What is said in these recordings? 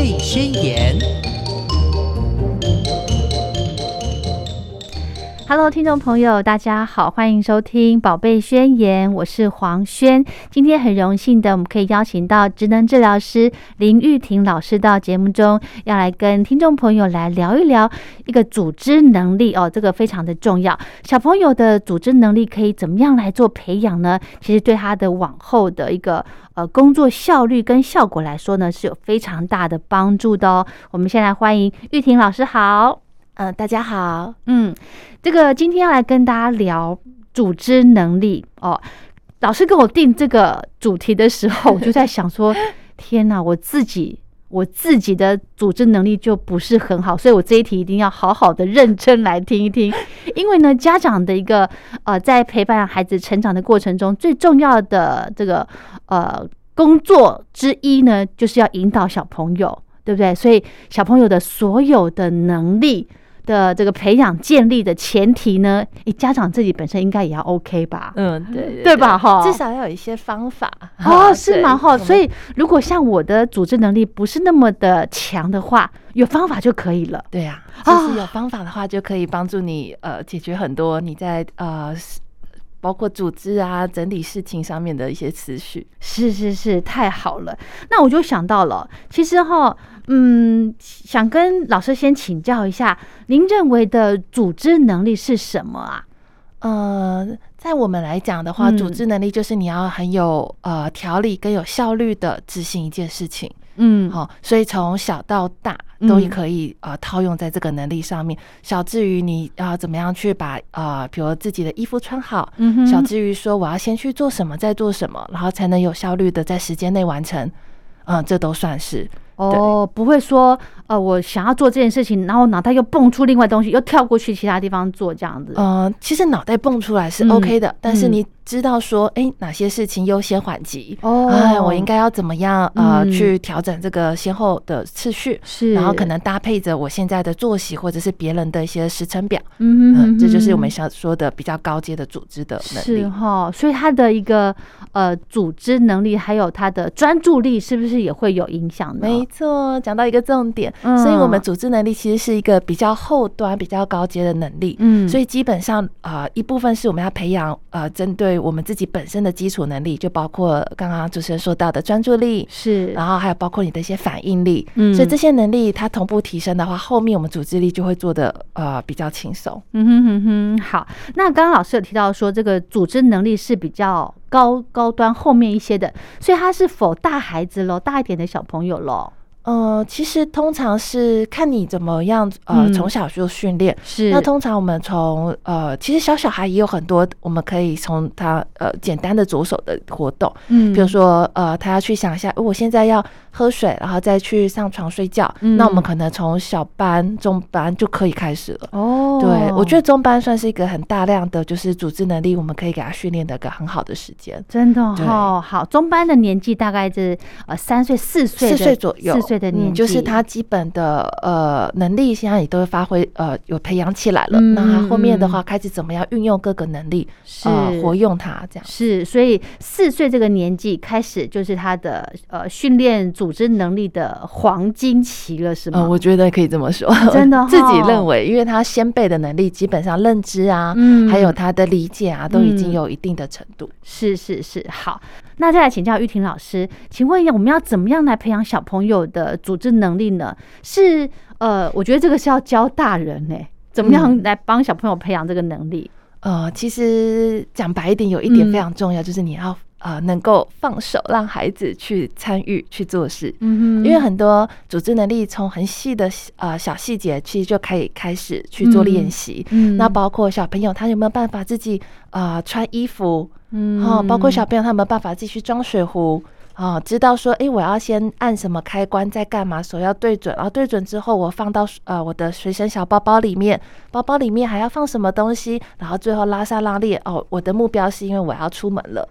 贝宣言》。Hello，听众朋友，大家好，欢迎收听《宝贝宣言》，我是黄轩。今天很荣幸的，我们可以邀请到职能治疗师林玉婷老师到节目中，要来跟听众朋友来聊一聊一个组织能力哦，这个非常的重要。小朋友的组织能力可以怎么样来做培养呢？其实对他的往后的一个呃工作效率跟效果来说呢，是有非常大的帮助的哦。我们先来欢迎玉婷老师，好。嗯，大家好。嗯，这个今天要来跟大家聊组织能力哦。老师跟我定这个主题的时候，我就在想说，天哪，我自己我自己的组织能力就不是很好，所以我这一题一定要好好的认真来听一听。因为呢，家长的一个呃，在陪伴孩子成长的过程中，最重要的这个呃工作之一呢，就是要引导小朋友，对不对？所以小朋友的所有的能力。的这个培养建立的前提呢，你家长自己本身应该也要 OK 吧？嗯，对对吧？哈，至少要有一些方法哦，是吗？哈，所以如果像我的组织能力不是那么的强的话，有方法就可以了。对呀，就是有方法的话，就可以帮助你呃解决很多你在呃。包括组织啊、整理事情上面的一些思绪，是是是，太好了。那我就想到了，其实哈，嗯，想跟老师先请教一下，您认为的组织能力是什么啊？呃，在我们来讲的话，组织能力就是你要很有呃条理跟有效率的执行一件事情。嗯，好，所以从小到大都可以呃套用在这个能力上面。小至于你要怎么样去把呃，比如自己的衣服穿好，小至于说我要先去做什么，再做什么，然后才能有效率的在时间内完成，嗯，这都算是。哦，不会说，呃，我想要做这件事情，然后脑袋又蹦出另外东西，又跳过去其他地方做这样子。呃，其实脑袋蹦出来是 OK 的，但是你知道说，哎，哪些事情优先缓急？哦，哎，我应该要怎么样呃去调整这个先后的次序？是，然后可能搭配着我现在的作息或者是别人的一些时程表。嗯嗯，这就是我们想说的比较高阶的组织的能力。是哈，所以他的一个呃组织能力还有他的专注力，是不是也会有影响呢？没错，讲到一个重点，所以我们组织能力其实是一个比较后端、比较高阶的能力。嗯，所以基本上啊，一部分是我们要培养呃，针对我们自己本身的基础能力，就包括刚刚主持人说到的专注力，是，然后还有包括你的一些反应力。嗯，所以这些能力它同步提升的话，后面我们组织力就会做的呃比较轻松。嗯哼哼哼，好。那刚刚老师有提到说，这个组织能力是比较高高端后面一些的，所以他是否大孩子喽，大一点的小朋友喽？呃，其实通常是看你怎么样，呃，从小就训练。是，那通常我们从呃，其实小小孩也有很多，我们可以从他呃简单的着手的活动，嗯，比如说呃，他要去想一下，我现在要喝水，然后再去上床睡觉，那我们可能从小班、中班就可以开始了。哦，对，我觉得中班算是一个很大量的就是组织能力，我们可以给他训练的一个很好的时间。真的哦，好，中班的年纪大概是呃三岁、四岁、四岁左右。岁的年纪，就是他基本的呃能力，现在也都会发挥呃有培养起来了。那他后面的话，开始怎么样运用各个能力，呃活用它这样。是，所以四岁这个年纪开始，就是他的呃训练组织能力的黄金期了，是吗？我觉得可以这么说，真的 自己认为，因为他先辈的能力，基本上认知啊，嗯还有他的理解啊，都已经有一定的程度。是是是，好。那再来请教玉婷老师，请问一下，我们要怎么样来培养小朋友的组织能力呢？是呃，我觉得这个是要教大人呢，怎么样来帮小朋友培养这个能力？呃，其实讲白一点，有一点非常重要，就是你要呃能够放手，让孩子去参与去做事。嗯哼，因为很多组织能力从很细的呃小细节，其实就可以开始去做练习。嗯，那包括小朋友他有没有办法自己呃穿衣服？嗯，好，包括小朋友他有没有办法继续装水壶，哦，知道说，哎，我要先按什么开关，在干嘛，手要对准，然后对准之后，我放到呃我的随身小包包里面，包包里面还要放什么东西，然后最后拉上拉链，哦，我的目标是因为我要出门了，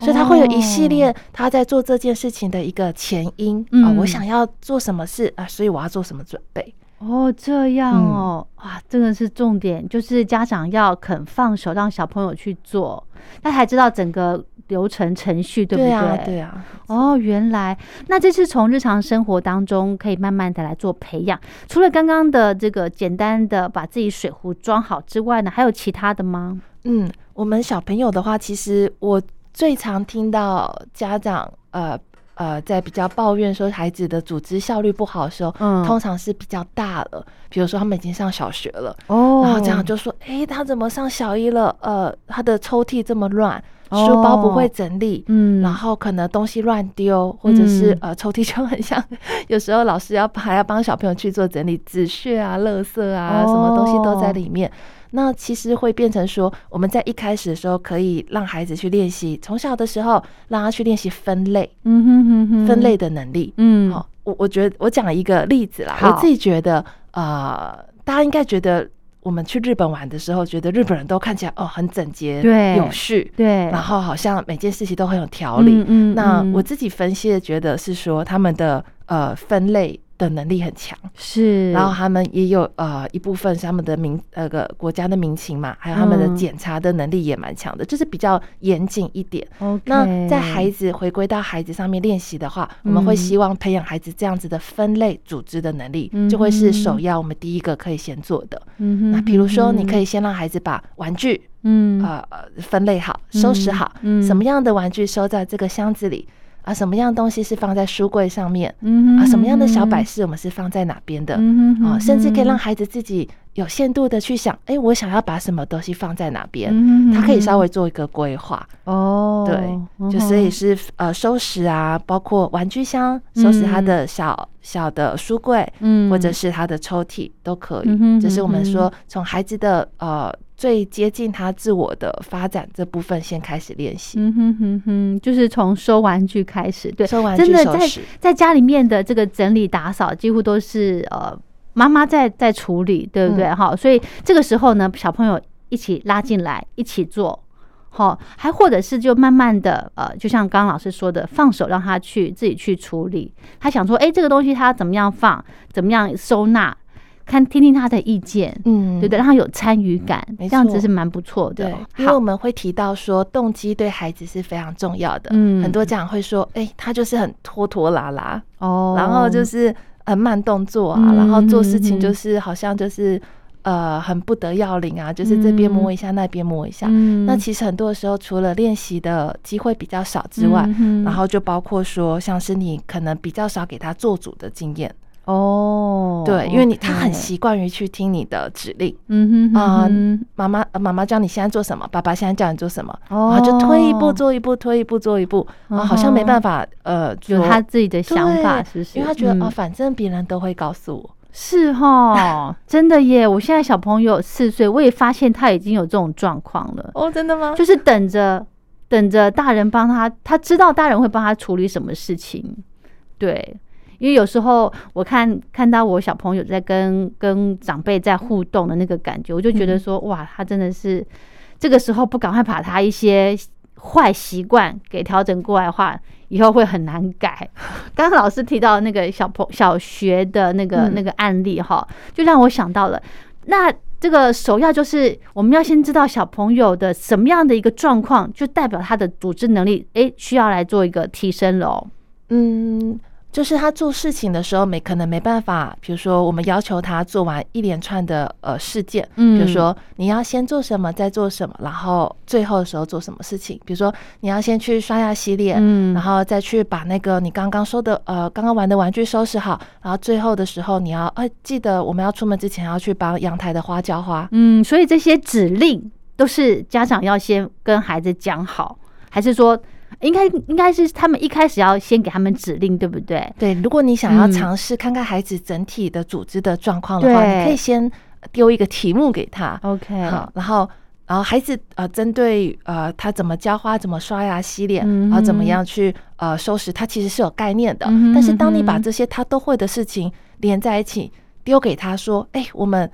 所以他会有一系列他在做这件事情的一个前因啊，我想要做什么事啊，所以我要做什么准备。哦，这样哦，哇，这个是重点，就是家长要肯放手，让小朋友去做，他才知道整个流程程序，对不对？对啊。哦，原来那这是从日常生活当中可以慢慢的来做培养。除了刚刚的这个简单的把自己水壶装好之外呢，还有其他的吗？嗯，我们小朋友的话，其实我最常听到家长呃。呃，在比较抱怨说孩子的组织效率不好的时候，嗯，通常是比较大了，比如说他们已经上小学了，哦，然后这样就说，哎，他怎么上小一了？呃，他的抽屉这么乱，书包不会整理，嗯，然后可能东西乱丢，或者是呃，抽屉就很像，有时候老师要还要帮小朋友去做整理，纸屑啊、垃圾啊，什么东西都在里面。那其实会变成说，我们在一开始的时候可以让孩子去练习，从小的时候让他去练习分类，嗯哼哼哼，分类的能力。嗯，好，我我觉得我讲一个例子啦，我自己觉得，呃，大家应该觉得我们去日本玩的时候，觉得日本人都看起来哦很整洁、对有序，对，然后好像每件事情都很有条理。嗯，那我自己分析的觉得是说他们的呃分类。的能力很强，是，然后他们也有呃一部分是他们的民那个国家的民情嘛，还有他们的检查的能力也蛮强的，就是比较严谨一点。那在孩子回归到孩子上面练习的话，我们会希望培养孩子这样子的分类组织的能力，就会是首要我们第一个可以先做的。那比如说，你可以先让孩子把玩具嗯。呃分类好，收拾好，什么样的玩具收在这个箱子里。啊，什么样东西是放在书柜上面？嗯啊，什么样的小摆饰我们是放在哪边的？嗯啊，甚至可以让孩子自己有限度的去想，哎，我想要把什么东西放在哪边？嗯他可以稍微做一个规划。哦，对，就所以是呃，收拾啊，包括玩具箱，收拾他的小小的书柜，嗯，或者是他的抽屉都可以。这是我们说从孩子的呃。最接近他自我的发展这部分，先开始练习。嗯哼哼哼，就是从收玩具开始。对，收玩具、真的在在家里面的这个整理打扫，几乎都是呃妈妈在在处理，对不对？哈，所以这个时候呢，小朋友一起拉进来一起做，好，还或者是就慢慢的呃，就像刚刚老师说的，放手让他去自己去处理。他想说，哎，这个东西他怎么样放，怎么样收纳？看，听听他的意见，嗯，对对，让他有参与感，这样子是蛮不错的。因为我们会提到说，动机对孩子是非常重要的。嗯，很多家长会说，哎，他就是很拖拖拉拉哦，然后就是很慢动作啊，然后做事情就是好像就是呃很不得要领啊，就是这边摸一下，那边摸一下。那其实很多的时候，除了练习的机会比较少之外，然后就包括说，像是你可能比较少给他做主的经验。哦，对，因为你他很习惯于去听你的指令，嗯哼啊，妈妈妈妈教你现在做什么，爸爸现在叫你做什么，然后就推一步做一步，推一步做一步，啊，好像没办法，呃，有他自己的想法，是不是？因为他觉得哦，反正别人都会告诉我，是哈，真的耶！我现在小朋友四岁，我也发现他已经有这种状况了。哦，真的吗？就是等着等着大人帮他，他知道大人会帮他处理什么事情，对。因为有时候我看看到我小朋友在跟跟长辈在互动的那个感觉，我就觉得说哇，他真的是这个时候不赶快把他一些坏习惯给调整过来的话，以后会很难改。刚刚老师提到那个小朋小学的那个那个案例哈，就让我想到了，那这个首要就是我们要先知道小朋友的什么样的一个状况，就代表他的组织能力诶需要来做一个提升了。嗯。就是他做事情的时候，没可能没办法。比如说，我们要求他做完一连串的呃事件，嗯，比如说你要先做什么，再做什么，然后最后的时候做什么事情。比如说，你要先去刷牙洗脸，嗯，然后再去把那个你刚刚说的呃刚刚玩的玩具收拾好，然后最后的时候你要呃记得我们要出门之前要去帮阳台的花浇花。嗯，所以这些指令都是家长要先跟孩子讲好，还是说？应该应该是他们一开始要先给他们指令，对不对？对，如果你想要尝试看看孩子整体的组织的状况的话，你可以先丢一个题目给他，OK，好，然后然后孩子呃，针对呃他怎么浇花、怎么刷牙、洗脸，然后怎么样去呃收拾，他其实是有概念的。但是当你把这些他都会的事情连在一起丢给他说，哎，我们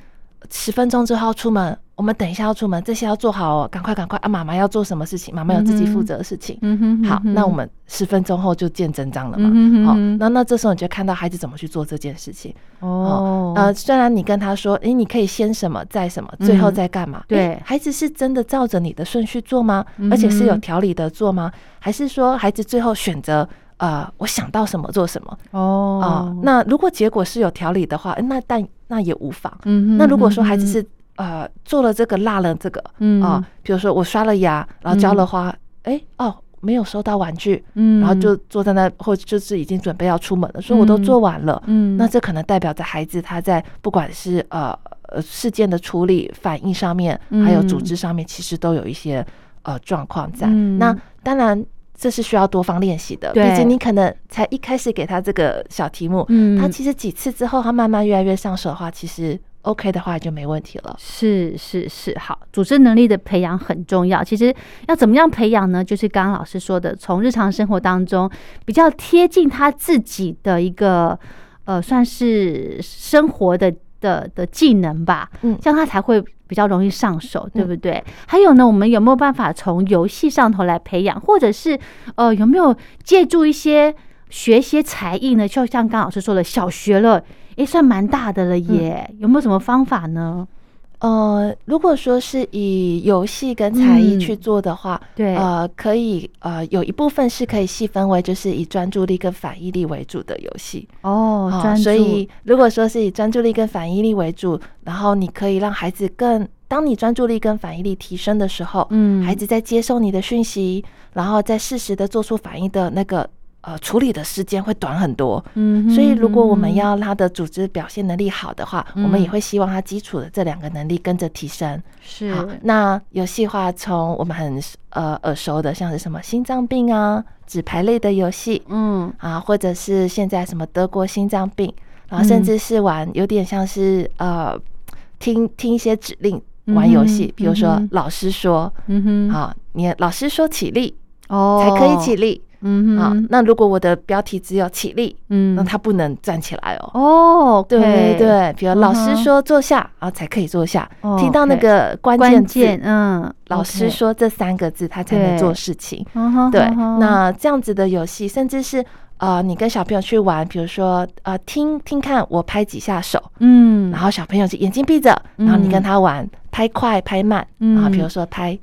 十分钟之后出门。我们等一下要出门，这些要做好哦，赶快赶快啊！妈妈要做什么事情？妈妈有自己负责的事情。嗯哼，好，那我们十分钟后就见真章了嘛。好，那那这时候你就看到孩子怎么去做这件事情。哦，呃，虽然你跟他说，哎，你可以先什么，再什么，最后再干嘛？对，孩子是真的照着你的顺序做吗？而且是有条理的做吗？还是说孩子最后选择，呃，我想到什么做什么？哦，啊，那如果结果是有条理的话，那但那也无妨。嗯，那如果说孩子是呃，做了这个落了这个，嗯。啊，比如说我刷了牙，然后浇了花，哎哦，没有收到玩具，嗯，然后就坐在那，或就是已经准备要出门了，所以我都做完了，嗯，那这可能代表着孩子他在不管是呃呃事件的处理反应上面，还有组织上面，其实都有一些呃状况在。那当然这是需要多方练习的，毕竟你可能才一开始给他这个小题目，嗯，他其实几次之后，他慢慢越来越上手的话，其实。OK 的话就没问题了。是是是，好，组织能力的培养很重要。其实要怎么样培养呢？就是刚刚老师说的，从日常生活当中比较贴近他自己的一个呃，算是生活的的的技能吧。嗯，这样他才会比较容易上手，对不对？还有呢，我们有没有办法从游戏上头来培养，或者是呃，有没有借助一些学些才艺呢？就像刚老师说的，小学了。也算蛮大的了耶，有没有什么方法呢？呃，如果说是以游戏跟才艺去做的话，对，呃，可以，呃，有一部分是可以细分为就是以专注力跟反应力为主的游戏哦。所以如果说是以专注力跟反应力为主，然后你可以让孩子更，当你专注力跟反应力提升的时候，嗯，孩子在接受你的讯息，然后在适时的做出反应的那个。呃，处理的时间会短很多，嗯，所以如果我们要他的组织表现能力好的话，我们也会希望他基础的这两个能力跟着提升。是，好那游戏化从我们很呃耳熟的，像是什么心脏病啊、纸牌类的游戏，嗯。啊，或者是现在什么德国心脏病，然后甚至是玩有点像是呃听听一些指令玩游戏，比如说老师说，嗯哼，好，你老师说起立哦，才可以起立。嗯，好。那如果我的标题只有起立，嗯，那他不能站起来哦。哦，对对，比如老师说坐下啊，才可以坐下。听到那个关键字，嗯，老师说这三个字，他才能做事情。对，那这样子的游戏，甚至是呃，你跟小朋友去玩，比如说呃，听听看我拍几下手，嗯，然后小朋友就眼睛闭着，然后你跟他玩拍快拍慢，然后比如说拍。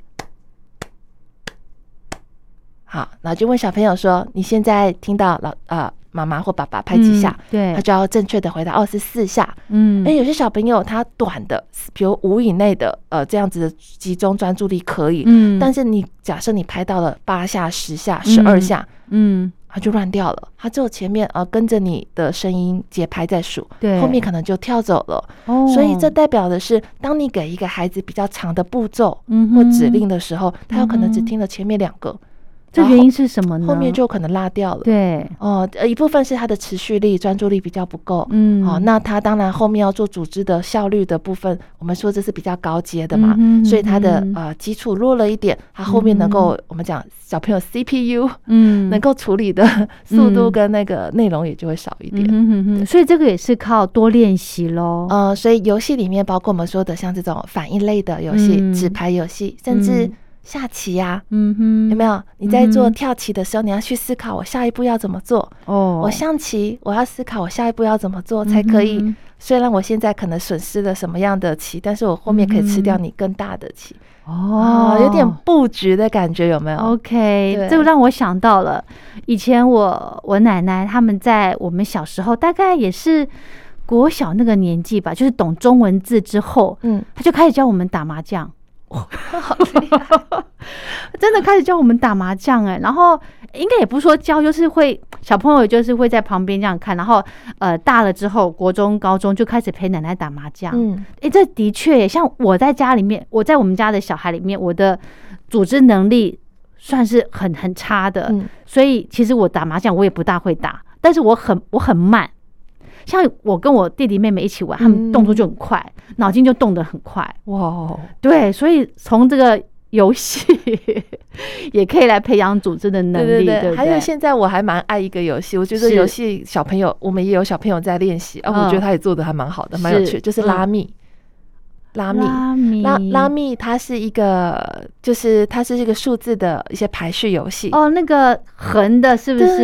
好，然后就问小朋友说：“你现在听到老呃妈妈或爸爸拍几下？”对，他就要正确的回答：“二十四下。”嗯，哎，有些小朋友他短的，比如五以内的，呃，这样子的集中专注力可以。嗯，但是你假设你拍到了八下、十下、十二下，嗯，他就乱掉了。他只有前面呃跟着你的声音节拍在数，对，后面可能就跳走了。哦，所以这代表的是，当你给一个孩子比较长的步骤或指令的时候，他有可能只听了前面两个。这原因是什么呢？后面就可能落掉了。对，哦，呃，一部分是他的持续力、专注力比较不够。嗯，好，那他当然后面要做组织的效率的部分，我们说这是比较高阶的嘛，嗯所以他的呃基础弱了一点，他后面能够我们讲小朋友 CPU，嗯，能够处理的速度跟那个内容也就会少一点。嗯嗯所以这个也是靠多练习喽。呃，所以游戏里面包括我们说的像这种反应类的游戏、纸牌游戏，甚至。下棋呀，嗯哼，有没有？你在做跳棋的时候，你要去思考我下一步要怎么做。哦，我象棋，我要思考我下一步要怎么做才可以。虽然我现在可能损失了什么样的棋，但是我后面可以吃掉你更大的棋。哦，有点布局的感觉，有没有？OK，这个让我想到了以前我我奶奶他们在我们小时候，大概也是国小那个年纪吧，就是懂中文字之后，嗯，他就开始教我们打麻将。好厉害！真的开始教我们打麻将哎，然后应该也不是说教，就是会小朋友就是会在旁边这样看，然后呃大了之后，国中、高中就开始陪奶奶打麻将。嗯，哎，这的确像我在家里面，我在我们家的小孩里面，我的组织能力算是很很差的，所以其实我打麻将我也不大会打，但是我很我很慢。像我跟我弟弟妹妹一起玩，他们动作就很快，脑筋就动得很快。哇，对，所以从这个游戏 也可以来培养组织的能力。对对对，还有现在我还蛮爱一个游戏，我觉得游戏小朋友我们也有小朋友在练习，啊，我觉得他也做的还蛮好的，蛮有趣，就是拉密。拉密，拉密拉拉密，它是一个，就是它是一个数字的一些排序游戏。哦，那个横的，是不是？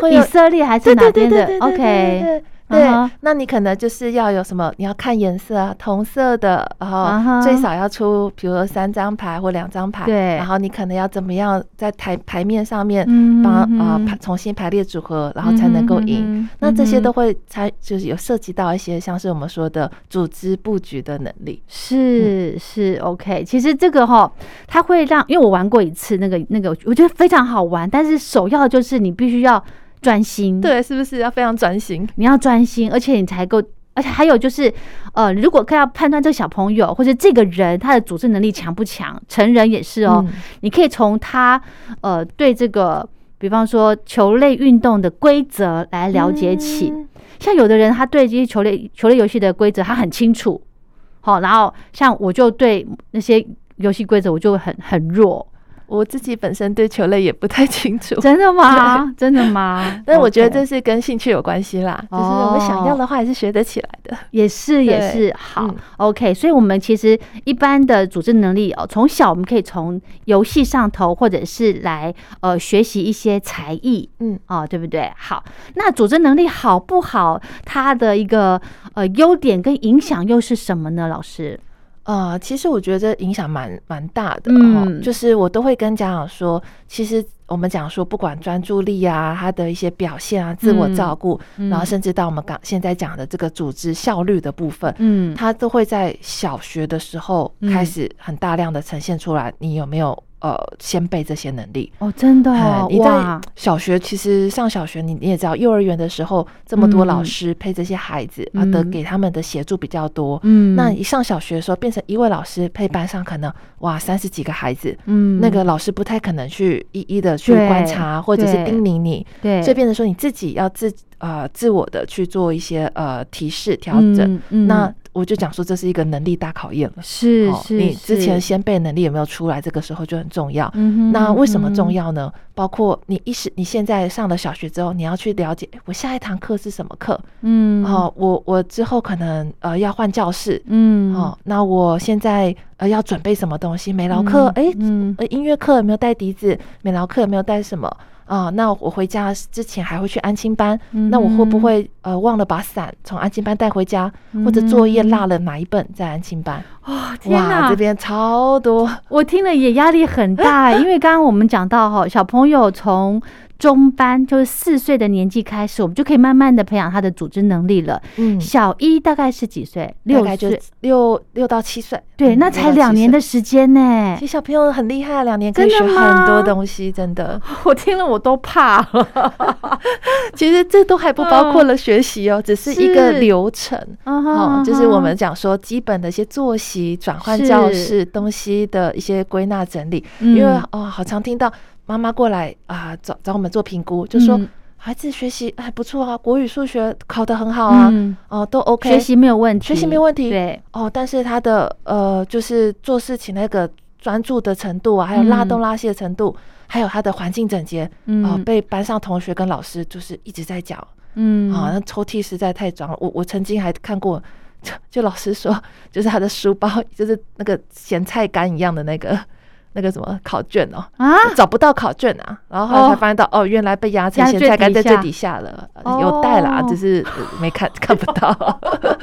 对，以色列还是哪边的？OK。对，那你可能就是要有什么？你要看颜色啊，同色的，然后最少要出，比如说三张牌或两张牌。对，然后你可能要怎么样在台牌面上面帮啊排重新排列组合，然后才能够赢。那这些都会参就是有涉及到一些像是我们说的组织布局的能力。是是 OK，其实这个哈，它会让因为我玩过一次那个那个，我觉得非常好玩，但是首要就是你必须要。专心对，是不是要非常专心？你要专心，而且你才够，而且还有就是，呃，如果要判断这个小朋友或者这个人他的组织能力强不强，成人也是哦。你可以从他呃对这个，比方说球类运动的规则来了解起。像有的人他对这些球类球类游戏的规则他很清楚，好，然后像我就对那些游戏规则我就很很弱。我自己本身对球类也不太清楚，真的吗？真的吗？但我觉得这是跟兴趣有关系啦，就是我们想要的话，也是学得起来的。也是，也是。好，OK。所以，我们其实一般的组织能力哦，从小我们可以从游戏上头，或者是来呃学习一些才艺，嗯，哦，对不对？好，那组织能力好不好？它的一个呃优点跟影响又是什么呢？老师？呃，其实我觉得这影响蛮蛮大的哈，就是我都会跟家长说，其实我们讲说，不管专注力啊，他的一些表现啊，自我照顾，然后甚至到我们刚现在讲的这个组织效率的部分，嗯，他都会在小学的时候开始很大量的呈现出来。你有没有？呃，先备这些能力。哦，真的，你在小学其实上小学，你你也知道，幼儿园的时候这么多老师配这些孩子啊，的给他们的协助比较多。嗯，那一上小学的时候，变成一位老师配班上可能哇三十几个孩子，嗯，那个老师不太可能去一一的去观察或者是叮咛你，对，所以变成说你自己要自呃自我的去做一些呃提示调整，那。我就讲说这是一个能力大考验了，是是，你之前先背能力有没有出来？这个时候就很重要。嗯那为什么重要呢？包括你一时你现在上了小学之后，你要去了解，我下一堂课是什么课？嗯，哦，我我之后可能呃要换教室，嗯，哦，那我现在呃要准备什么东西？美劳课，哎，嗯，音乐课有没有带笛子？美劳课有没有带什么？啊，那我回家之前还会去安亲班，那我会不会呃忘了把伞从安亲班带回家，或者作业落了哪一本在安亲班？哇，天哪，这边超多，我听了也压力很大，因为刚刚我们讲到哈，小朋友从。中班就是四岁的年纪开始，我们就可以慢慢的培养他的组织能力了。嗯，小一大概是几岁？六岁，六六到七岁。对，那才两年的时间呢。其实小朋友很厉害，两年可以学很多东西，真的。我听了我都怕了。其实这都还不包括了学习哦，只是一个流程。哦，就是我们讲说基本的一些作息、转换教室、东西的一些归纳整理。因为哦，好常听到。妈妈过来啊，找找我们做评估，就说孩子学习还不错啊，国语、数学考得很好啊，哦，都 OK，学习没有问题，学习没有问题，对，哦，但是他的呃，就是做事情那个专注的程度啊，还有拉东拉西的程度，还有他的环境整洁，啊，被班上同学跟老师就是一直在讲，嗯，啊，那抽屉实在太脏了，我我曾经还看过，就 就老师说，就是他的书包就是那个咸菜干一样的那个。那个什么考卷哦啊，找不到考卷啊，然后后来才发现到哦，原来被压成咸菜干在最底下。了，有带啦，只是没看 看不到，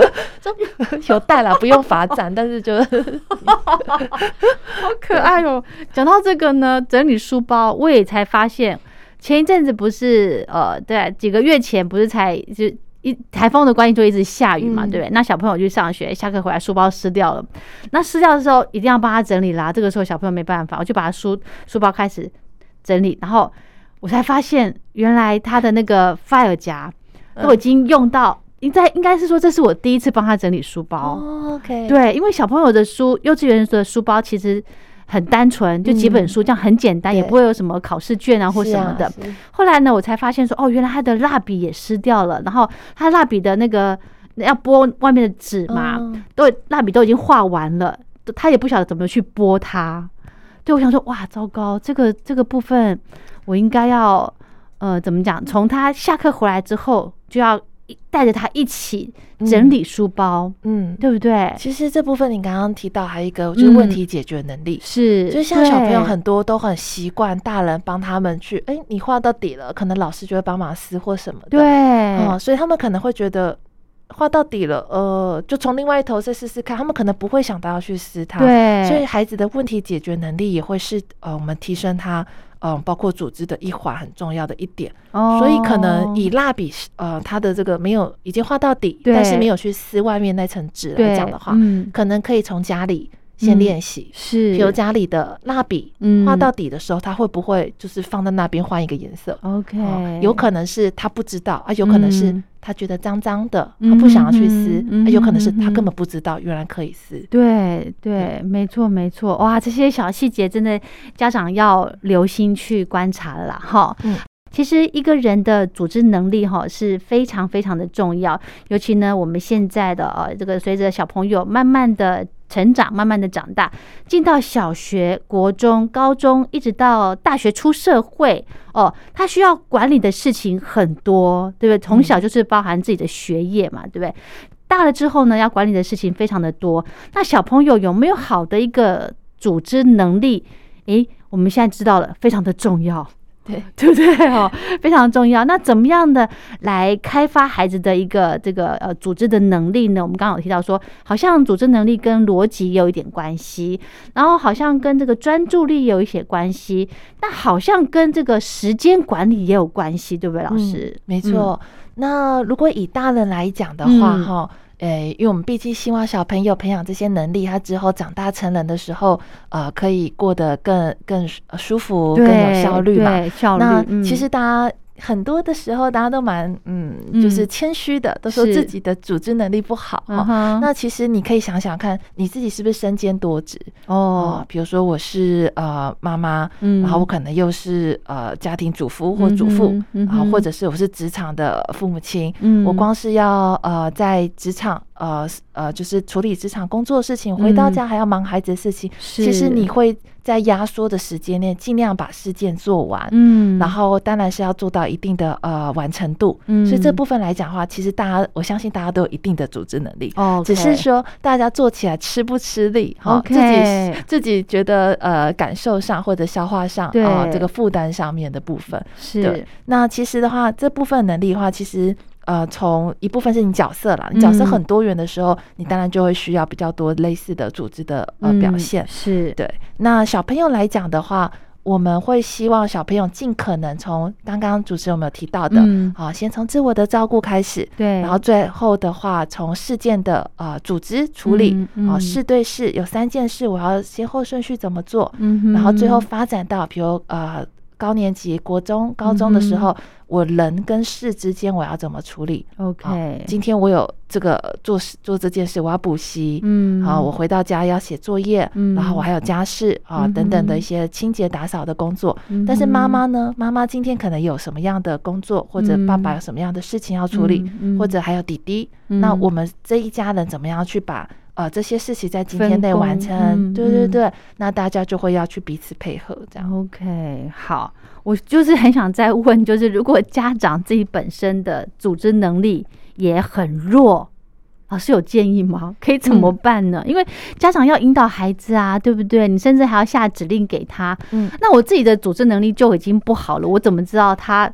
有带了，不用罚站，但是就 好可爱哦。讲到这个呢，整理书包，我也才发现，前一阵子不是呃，对，几个月前不是才就。一台风的关系就一直下雨嘛，对不对？那小朋友去上学，下课回来书包湿掉了，那湿掉的时候一定要帮他整理啦。这个时候小朋友没办法，我就把他书书包开始整理，然后我才发现原来他的那个 file 夹都已经用到，应该应该是说这是我第一次帮他整理书包。OK，对，因为小朋友的书，幼稚园的书包其实。很单纯，就几本书，这样很简单，也不会有什么考试卷啊或什么的。后来呢，我才发现说，哦，原来他的蜡笔也湿掉了，然后他蜡笔的那个要剥外面的纸嘛，都蜡笔都已经画完了，他也不晓得怎么去剥它。对，我想说，哇，糟糕，这个这个部分我应该要呃怎么讲？从他下课回来之后就要带着他一起整理书包，嗯，对不对？其实这部分你刚刚提到还有一个就是问题解决能力，是，就像小朋友很多都很习惯大人帮他们去，哎，你画到底了，可能老师就会帮忙撕或什么的，对，哦，所以他们可能会觉得画到底了，呃，就从另外一头再试试看，他们可能不会想到要去撕它，对，所以孩子的问题解决能力也会是呃，我们提升他。嗯，包括组织的一环很重要的一点，所以可能以蜡笔呃，它的这个没有已经画到底，但是没有去撕外面那层纸来讲的话，可能可以从家里先练习，是，比如家里的蜡笔画到底的时候，他会不会就是放在那边换一个颜色？OK，有可能是他不知道啊，有可能是。他觉得脏脏的，他不想要去撕，有可能是他根本不知道原来可以撕。对对，没错没错，哇，这些小细节真的家长要留心去观察了哈。嗯，其实一个人的组织能力哈是非常非常的重要，尤其呢我们现在的呃这个随着小朋友慢慢的。成长，慢慢的长大，进到小学、国中、高中，一直到大学出社会哦，他需要管理的事情很多，对不对？从小就是包含自己的学业嘛，对不对？大了之后呢，要管理的事情非常的多。那小朋友有没有好的一个组织能力？诶，我们现在知道了，非常的重要。对 对不对哦？非常重要。那怎么样的来开发孩子的一个这个呃组织的能力呢？我们刚刚有提到说，好像组织能力跟逻辑有一点关系，然后好像跟这个专注力有一些关系，那好像跟这个时间管理也有关系，对不对，老师？没错。那如果以大人来讲的话，哈。诶，因为我们毕竟希望小朋友培养这些能力，他之后长大成人的时候，呃，可以过得更更舒服、更有效率嘛。效率。那其实大家。很多的时候，大家都蛮嗯，就是谦虚的，都说自己的组织能力不好。那其实你可以想想看，你自己是不是身兼多职哦？比如说我是呃妈妈，然后我可能又是呃家庭主妇或主妇，然后或者是我是职场的父母亲。我光是要呃在职场呃呃就是处理职场工作的事情，回到家还要忙孩子的事情，其实你会。在压缩的时间内，尽量把事件做完。嗯，然后当然是要做到一定的呃完成度。嗯，所以这部分来讲的话，其实大家我相信大家都有一定的组织能力。哦，只是说大家做起来吃不吃力哈？自己自己觉得呃感受上或者消化上啊这个负担上面的部分是。那其实的话，这部分能力的话，其实。呃，从一部分是你角色啦，你角色很多元的时候，你当然就会需要比较多类似的组织的呃表现。是对。那小朋友来讲的话，我们会希望小朋友尽可能从刚刚主持人有没有提到的，啊，先从自我的照顾开始，对，然后最后的话，从事件的呃组织处理，啊，事对事有三件事，我要先后顺序怎么做，嗯，然后最后发展到比如呃。高年级、国中、高中的时候，我人跟事之间我要怎么处理？OK，今天我有这个做事做这件事，我要补习，嗯，好，我回到家要写作业，嗯，然后我还有家事啊等等的一些清洁打扫的工作。但是妈妈呢？妈妈今天可能有什么样的工作，或者爸爸有什么样的事情要处理，或者还有弟弟，那我们这一家人怎么样去把？呃，这些事情在今天内完成，对对对，那大家就会要去彼此配合，这样。OK，好，我就是很想再问，就是如果家长自己本身的组织能力也很弱，老师有建议吗？可以怎么办呢？因为家长要引导孩子啊，对不对？你甚至还要下指令给他。嗯，那我自己的组织能力就已经不好了，我怎么知道他？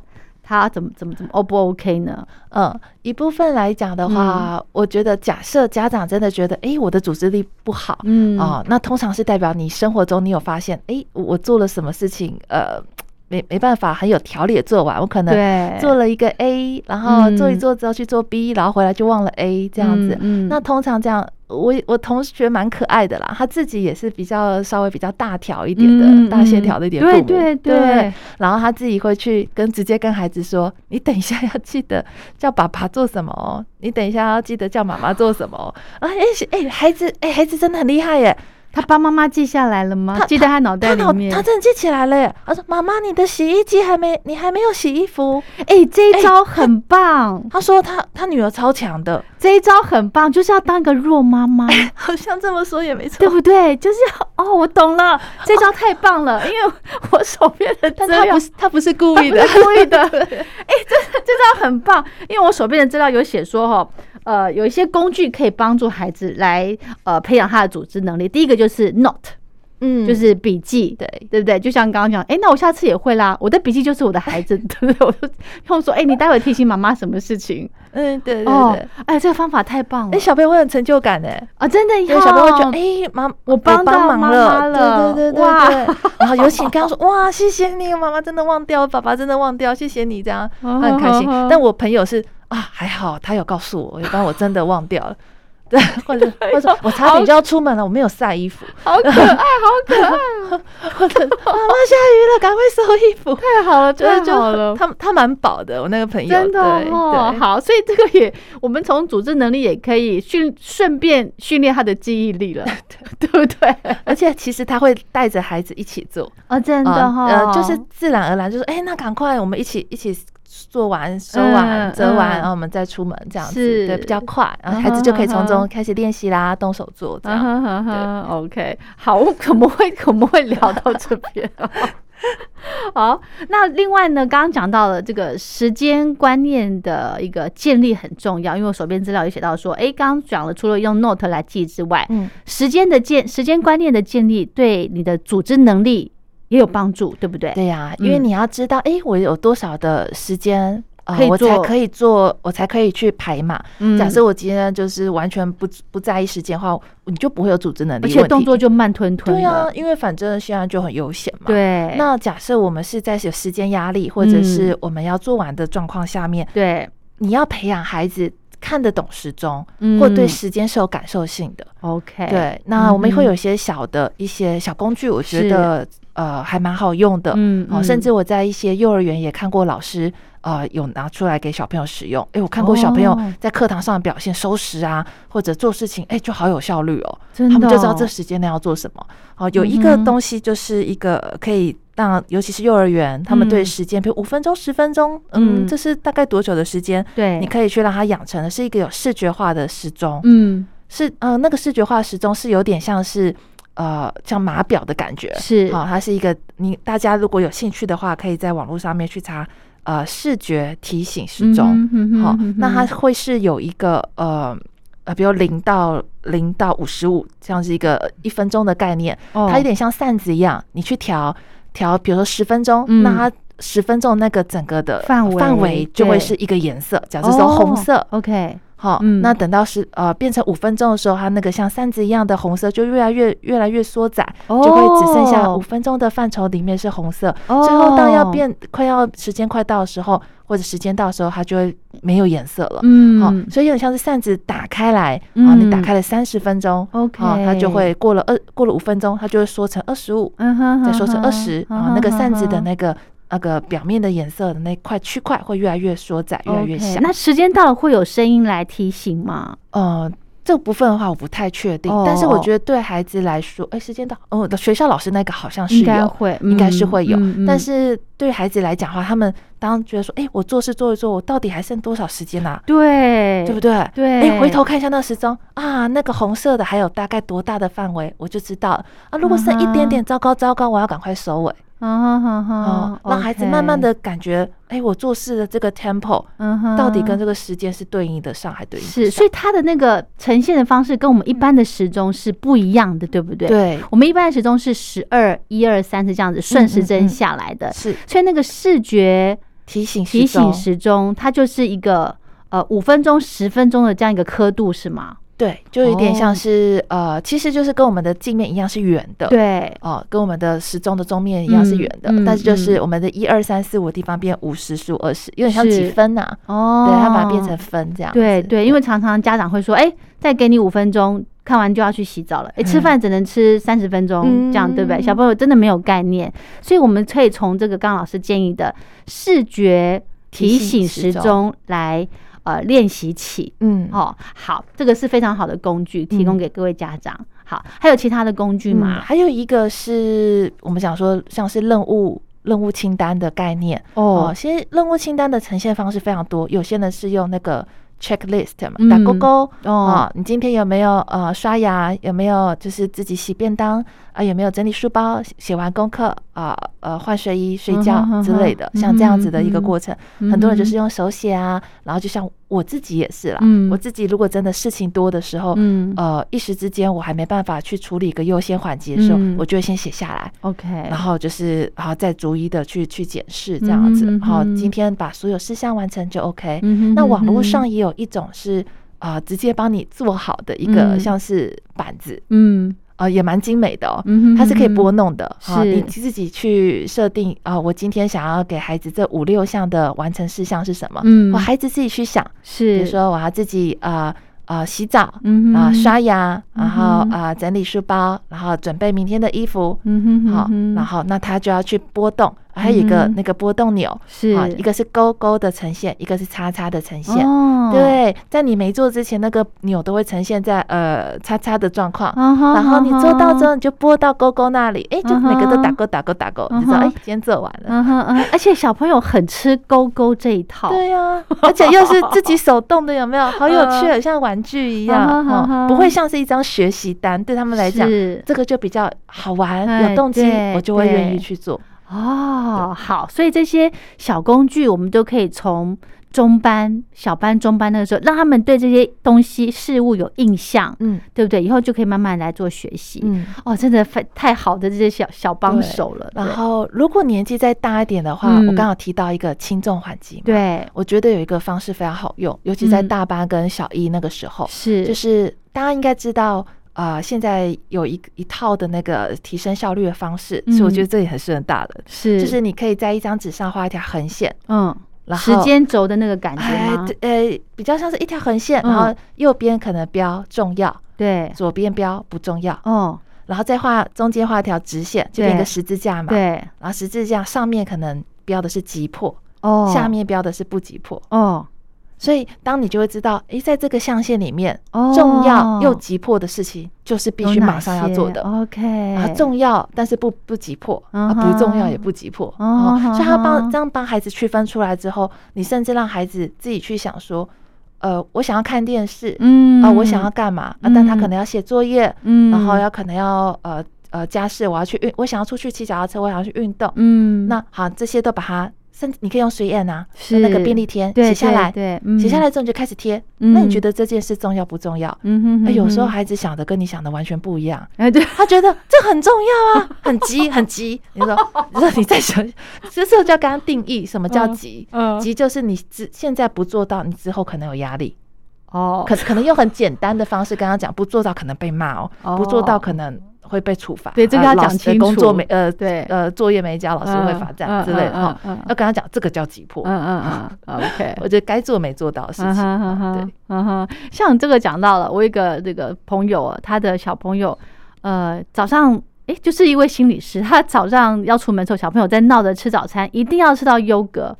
他怎么怎么怎么 O 不 OK 呢？嗯，一部分来讲的话，我觉得假设家长真的觉得，哎，我的组织力不好，嗯。啊，那通常是代表你生活中你有发现，哎，我做了什么事情，呃，没没办法很有条理的做完，我可能做了一个 A，然后做一做之后去做 B，然后回来就忘了 A 这样子，那通常这样。我我同学蛮可爱的啦，他自己也是比较稍微比较大条一点的，大线条的一点父母，对对对。然后他自己会去跟直接跟孩子说：“你等一下要记得叫爸爸做什么哦，你等一下要记得叫妈妈做什么哦。”啊，哎哎，孩子哎，孩子真的很厉害耶！他帮妈妈记下来了吗？记在他脑袋里面。他真的记起来了。耶！他说：“妈妈，你的洗衣机还没，你还没有洗衣服。”哎，这一招很棒。他说他他女儿超强的，这一招很棒，就是要当一个弱妈妈。好像这么说也没错，对不对？就是哦，我懂了，这招太棒了，因为我手边的资料，他不是他不是故意的，故意的。哎，这这招很棒，因为我手边的资料有写说哈。呃，有一些工具可以帮助孩子来呃培养他的组织能力。第一个就是 note，嗯，就是笔记，对对不对？就像刚刚讲，哎，那我下次也会啦。我的笔记就是我的孩子，对不对？我就用说，哎，你待会提醒妈妈什么事情？嗯，对对对。哎，这个方法太棒了，哎，小朋友会有成就感哎啊，真的，有小朋友觉得，哎，妈，我帮到妈妈了，对对对对对。然后尤其刚刚说，哇，谢谢你，妈妈真的忘掉，爸爸真的忘掉，谢谢你，这样很开心。但我朋友是。啊，还好他有告诉我，要不然我真的忘掉了。对，或者或者我差点就要出门了，我没有晒衣服。好可爱，好可爱。或者妈妈下雨了，赶快收衣服。太好了，太好了。他他蛮饱的，我那个朋友。真的哦，好，所以这个也，我们从组织能力也可以训，顺便训练他的记忆力了，对不对？而且其实他会带着孩子一起做啊，真的哈，呃，就是自然而然，就说哎，那赶快我们一起一起。做完、收完、折完，然后我们再出门，这样子对比较快，然后孩子就可以从中开始练习啦，动手做这样。对 OK，好，我可不会可不会聊到这边。好，那另外呢，刚刚讲到了这个时间观念的一个建立很重要，因为我手边资料也写到说，哎，刚刚讲了，除了用 Note 来记之外，嗯，时间的建时间观念的建立对你的组织能力。也有帮助，对不对？对呀，因为你要知道，哎，我有多少的时间啊，我才可以做，我才可以去排嘛。假设我今天就是完全不不在意时间的话，你就不会有组织能力，而且动作就慢吞吞。对啊，因为反正现在就很悠闲嘛。对。那假设我们是在有时间压力，或者是我们要做完的状况下面，对，你要培养孩子看得懂时钟，或对时间是有感受性的。OK。对，那我们会有一些小的一些小工具，我觉得。呃，还蛮好用的，嗯，哦，甚至我在一些幼儿园也看过老师，呃，有拿出来给小朋友使用。哎，我看过小朋友在课堂上的表现，收拾啊，或者做事情，哎，就好有效率哦。他们就知道这时间内要做什么。哦，有一个东西就是一个可以让，尤其是幼儿园，他们对时间，比如五分钟、十分钟，嗯，这是大概多久的时间？对，你可以去让他养成的是一个有视觉化的时钟。嗯，是，呃，那个视觉化时钟是有点像是。呃，像码表的感觉。是，好，它是一个你大家如果有兴趣的话，可以在网络上面去查，呃，视觉提醒时钟，好，那它会是有一个呃呃，比如零到零到五十五，像是一个一分钟的概念，它有点像扇子一样，你去调调，比如说十分钟，那它十分钟那个整个的范围。范围就会是一个颜色，假设说红色，OK。好，那等到是呃变成五分钟的时候，它那个像扇子一样的红色就越来越越来越缩窄，就会只剩下五分钟的范畴里面是红色。最后到要变快要时间快到的时候，或者时间到的时候，它就会没有颜色了。嗯，好，所以有点像是扇子打开来啊，你打开了三十分钟，OK，它就会过了二过了五分钟，它就会缩成二十五，再缩成二十啊，那个扇子的那个。那个表面的颜色的那块区块会越来越缩窄，越来越小。那时间到了会有声音来提醒吗？呃，这部分的话我不太确定，但是我觉得对孩子来说，哎，时间到，哦，的学校老师那个好像是有，会应该是会有。但是对孩子来讲的话，他们当觉得说，哎，我做事做一做，我到底还剩多少时间啊？对，对不对？对，哎，回头看一下那时钟啊，那个红色的还有大概多大的范围，我就知道啊。如果剩一点点，糟糕糟糕，我要赶快收尾。嗯哼哼，让孩子慢慢的感觉，哎，我做事的这个 tempo，嗯哼，到底跟这个时间是对应的上，还对应是，所以它的那个呈现的方式跟我们一般的时钟是不一样的，对不对？对，我们一般的时钟是十二一二三是这样子顺时针下来的，是，所以那个视觉提醒提醒时钟，它就是一个呃五分钟十分钟的这样一个刻度，是吗？对，就有点像是呃，其实就是跟我们的镜面一样是圆的，对，哦，跟我们的时钟的钟面一样是圆的，但是就是我们的一二三四五地方变五十、十五、二十，有点像几分呐？哦，对，它把它变成分这样。对对，因为常常家长会说，哎，再给你五分钟，看完就要去洗澡了，哎，吃饭只能吃三十分钟，这样对不对？小朋友真的没有概念，所以我们可以从这个刚老师建议的视觉提醒时钟。来。呃，练习起，嗯，哦，好，这个是非常好的工具，提供给各位家长。好，还有其他的工具吗？还有一个是我们讲说像是任务任务清单的概念哦。其实任务清单的呈现方式非常多，有些呢是用那个。Checklist 嘛，打勾勾哦。你今天有没有呃刷牙？有没有就是自己洗便当啊？有没有整理书包？写完功课啊？呃，换睡衣、睡觉之类的，像这样子的一个过程，很多人就是用手写啊。然后就像我自己也是啦，我自己如果真的事情多的时候，呃，一时之间我还没办法去处理一个优先缓急的时候，我就会先写下来。OK，然后就是然后再逐一的去去检视这样子。好，今天把所有事项完成就 OK。那网络上也有一种是啊，直接帮你做好的一个像是板子，嗯。啊，也蛮精美的哦，它是可以拨弄的。好，你自己去设定啊，我今天想要给孩子这五六项的完成事项是什么？嗯，我孩子自己去想。是，比如说我要自己啊啊洗澡，嗯啊刷牙，然后啊整理书包，然后准备明天的衣服。嗯哼，好，然后那他就要去拨动。还有一个那个波动钮，是啊，一个是勾勾的呈现，一个是叉叉的呈现。哦，对，在你没做之前，那个钮都会呈现在呃叉叉的状况。然后你做到之后，你就拨到勾勾那里，哎，就每个都打勾打勾打勾，你知道，哎，今天做完了。嗯哼嗯，而且小朋友很吃勾勾这一套。对呀，而且又是自己手动的，有没有？好有趣，像玩具一样，不会像是一张学习单。对他们来讲，这个就比较好玩，有动机，我就会愿意去做。哦，好，所以这些小工具，我们都可以从中班、小班、中班那个时候，让他们对这些东西、事物有印象，嗯，对不对？以后就可以慢慢来做学习。嗯，哦，真的太太好的这些小小帮手了。然后，如果年纪再大一点的话，我刚好提到一个轻重缓急，对我觉得有一个方式非常好用，尤其在大班跟小一那个时候，是就是大家应该知道。啊，现在有一一套的那个提升效率的方式，所以我觉得这也很适合大人。是，就是你可以在一张纸上画一条横线，嗯，然后时间轴的那个感觉吗？呃，比较像是一条横线，然后右边可能标重要，对，左边标不重要，哦，然后再画中间画一条直线，就变一个十字架嘛，对，然后十字架上面可能标的是急迫，哦，下面标的是不急迫，哦。所以，当你就会知道，哎，在这个象限里面，重要又急迫的事情，就是必须马上要做的。OK，啊，重要但是不不急迫，啊，不重要也不急迫。哦，所以他帮这样帮孩子区分出来之后，你甚至让孩子自己去想说，呃，我想要看电视，嗯，啊，我想要干嘛？啊，但他可能要写作业，嗯，然后要可能要呃呃家事，我要去运，我想要出去骑脚踏车，我想要去运动，嗯，那好，这些都把它。甚至你可以用随眼啊，是那个便利贴写下来，对，写下来之后你就开始贴。那你觉得这件事重要不重要？嗯哼，有时候孩子想的跟你想的完全不一样。哎，对，他觉得这很重要啊，很急，很急。你说，你说你在想，这时候就要跟他定义什么叫急？急就是你之现在不做到，你之后可能有压力。哦，可可能用很简单的方式跟他讲，不做到可能被骂哦，不做到可能。会被处罚，对这个要讲清楚。工作没呃，对呃，作业没交，老师会罚站之类的哈。要跟他讲，这个叫急迫。嗯嗯嗯，OK。我觉得该做没做到的事情。对，嗯哼。像这个讲到了，我一个这个朋友，他的小朋友，呃，早上哎，就是一位心理师，他早上要出门时候，小朋友在闹着吃早餐，一定要吃到优格。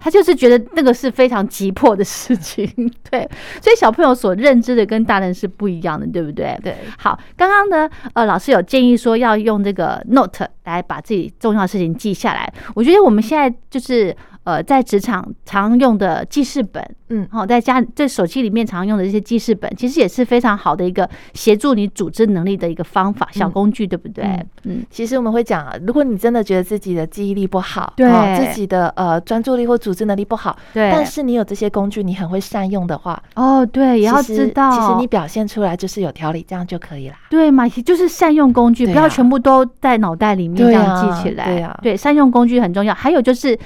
他就是觉得那个是非常急迫的事情，对，所以小朋友所认知的跟大人是不一样的，对不对？对。好，刚刚呢，呃，老师有建议说要用这个 note 来把自己重要的事情记下来。我觉得我们现在就是。呃，在职场常用的记事本，嗯，好，在家在手机里面常用的这些记事本，其实也是非常好的一个协助你组织能力的一个方法小工具，对不对？嗯，其实我们会讲，如果你真的觉得自己的记忆力不好，对，自己的呃专注力或组织能力不好，对，但是你有这些工具，你很会善用的话，哦，对，也要知道，其实你表现出来就是有条理，这样就可以了。对嘛，就是善用工具，不要全部都在脑袋里面这样记起来。对呀，对，善用工具很重要。还有就是。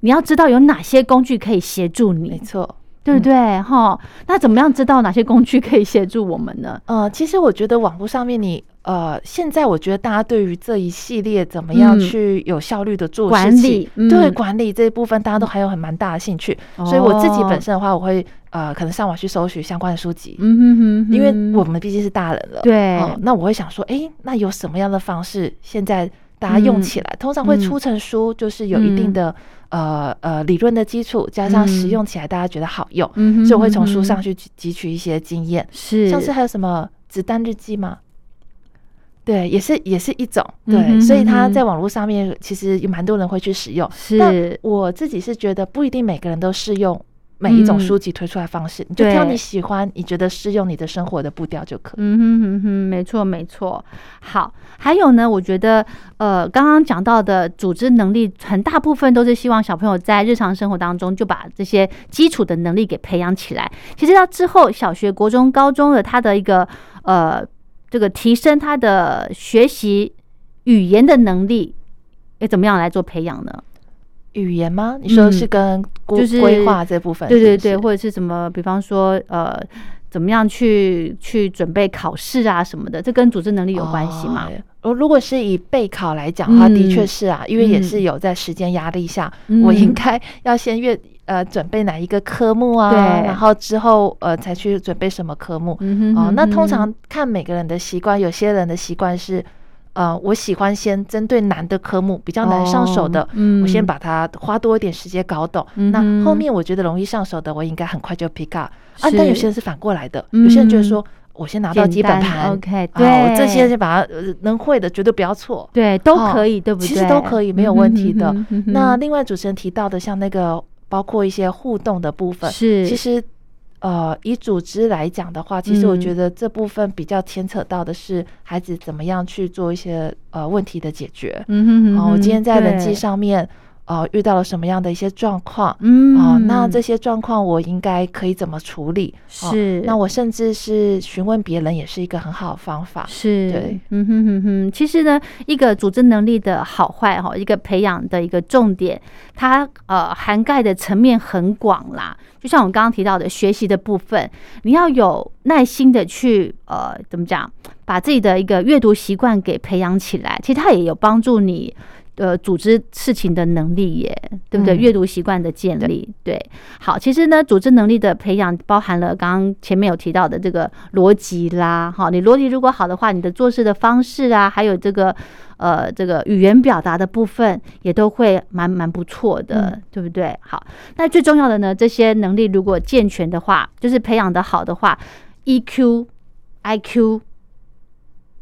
你要知道有哪些工具可以协助你，没错，对不对？哈，那怎么样知道哪些工具可以协助我们呢？呃，其实我觉得网络上面，你呃，现在我觉得大家对于这一系列怎么样去有效率的做管理，对管理这一部分，大家都还有很蛮大的兴趣。所以我自己本身的话，我会呃，可能上网去搜寻相关的书籍，嗯哼哼，因为我们毕竟是大人了，对，那我会想说，哎，那有什么样的方式现在？大家用起来，通常会出成书，就是有一定的呃呃理论的基础，加上使用起来大家觉得好用，所以我会从书上去汲取一些经验。是，像是还有什么子弹日记吗？对，也是也是一种对，所以它在网络上面其实有蛮多人会去使用。是，我自己是觉得不一定每个人都适用。每一种书籍推出来方式，你就挑你喜欢、你觉得适用你的生活的步调就可以。嗯哼哼哼，没错没错。好，还有呢，我觉得呃，刚刚讲到的组织能力，很大部分都是希望小朋友在日常生活当中就把这些基础的能力给培养起来。其实到之后，小学、国中、高中的他的一个呃，这个提升他的学习语言的能力，要怎么样来做培养呢？语言吗？你说是跟就是规划这部分，对对对，或者是什么？比方说，呃，怎么样去去准备考试啊什么的？这跟组织能力有关系吗？哦，如果是以备考来讲的话，的确是啊，因为也是有在时间压力下，我应该要先阅呃准备哪一个科目啊，然后之后呃才去准备什么科目。哦，那通常看每个人的习惯，有些人的习惯是。呃，我喜欢先针对难的科目，比较难上手的，我先把它花多一点时间搞懂。那后面我觉得容易上手的，我应该很快就 pick up。啊，但有些人是反过来的，有些人就是说我先拿到基本盘，OK，对，我这些就把它能会的绝对不要错，对，都可以，对不对？其实都可以，没有问题的。那另外主持人提到的，像那个包括一些互动的部分，是其实。呃，以组织来讲的话，其实我觉得这部分比较牵扯到的是孩子怎么样去做一些呃问题的解决。嗯哼哼。我今天在人际上面。哦，遇到了什么样的一些状况？嗯，哦，那这些状况我应该可以怎么处理？是，那我甚至是询问别人也是一个很好的方法。是，对，嗯哼哼哼。其实呢，一个组织能力的好坏哈，一个培养的一个重点，它呃涵盖的层面很广啦。就像我刚刚提到的学习的部分，你要有耐心的去呃怎么讲，把自己的一个阅读习惯给培养起来。其实它也有帮助你。呃，组织事情的能力耶，对不对？阅读习惯的建立，对。好，其实呢，组织能力的培养包含了刚刚前面有提到的这个逻辑啦，哈，你逻辑如果好的话，你的做事的方式啊，还有这个呃这个语言表达的部分，也都会蛮蛮不错的，对不对？好，那最重要的呢，这些能力如果健全的话，就是培养的好的话，EQ、IQ，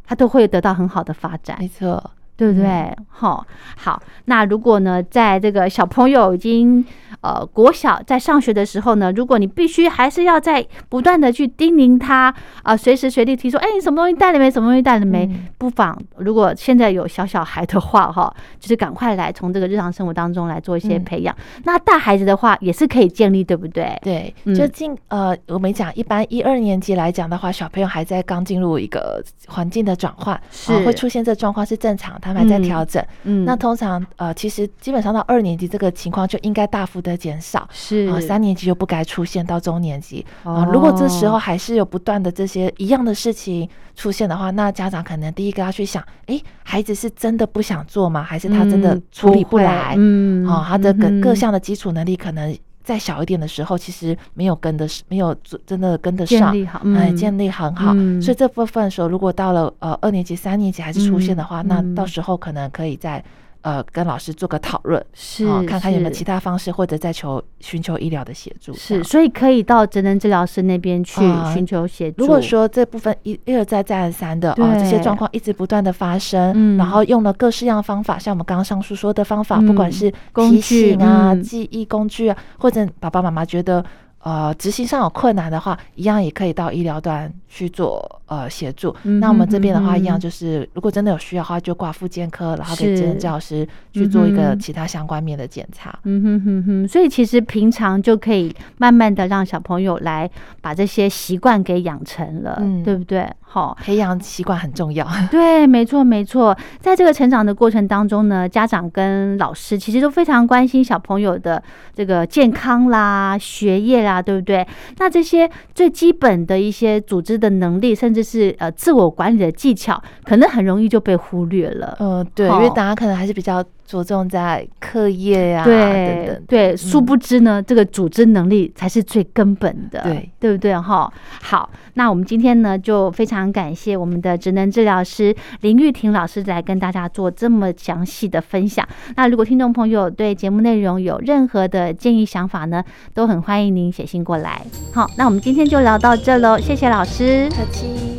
它都会得到很好的发展，没错。对不对？好，好。那如果呢，在这个小朋友已经呃国小在上学的时候呢，如果你必须还是要在不断的去叮咛他啊，随时随地提出，哎，你什么东西带了没？什么东西带了没？不妨如果现在有小小孩的话，哈，就是赶快来从这个日常生活当中来做一些培养。那大孩子的话也是可以建立，对不对？对，就进呃，我们讲，一般一二年级来讲的话，小朋友还在刚进入一个环境的转换，是会出现这状况是正常。他们还在调整，嗯，那通常呃，其实基本上到二年级这个情况就应该大幅的减少，是啊，三年级就不该出现到中年级啊。如果这时候还是有不断的这些一样的事情出现的话，那家长可能第一个要去想，哎，孩子是真的不想做吗？还是他真的处理不来？嗯，啊，他的各各项的基础能力可能。再小一点的时候，其实没有跟得没有真的跟得上，建立好哎，建立很好。所以这部分时候，如果到了呃二年级、三年级还是出现的话，那到时候可能可以在。呃，跟老师做个讨论，是看看有没有其他方式，或者再求寻求医疗的协助。是，所以可以到职能治疗师那边去寻求协助。如果说这部分一一而再再而三的啊，这些状况一直不断的发生，然后用了各式样方法，像我们刚刚上述说的方法，不管是提醒啊、记忆工具啊，或者爸爸妈妈觉得。呃，执行上有困难的话，一样也可以到医疗端去做呃协助。那我们这边的话，一样就是，如果真的有需要的话，就挂复健科，然后给职能教师去做一个其他相关面的检查。嗯哼哼哼。所以其实平常就可以慢慢的让小朋友来把这些习惯给养成了，对不对？好，培养习惯很重要。对，没错没错。在这个成长的过程当中呢，家长跟老师其实都非常关心小朋友的这个健康啦、学业啦。对不对？那这些最基本的一些组织的能力，甚至是呃自我管理的技巧，可能很容易就被忽略了。嗯，对，因为大家可能还是比较。着重在课业呀，对等对，殊不知呢，这个组织能力才是最根本的，对对不对哈？好，那我们今天呢，就非常感谢我们的职能治疗师林玉婷老师来跟大家做这么详细的分享。那如果听众朋友对节目内容有任何的建议想法呢，都很欢迎您写信过来。好，那我们今天就聊到这喽，谢谢老师，客气。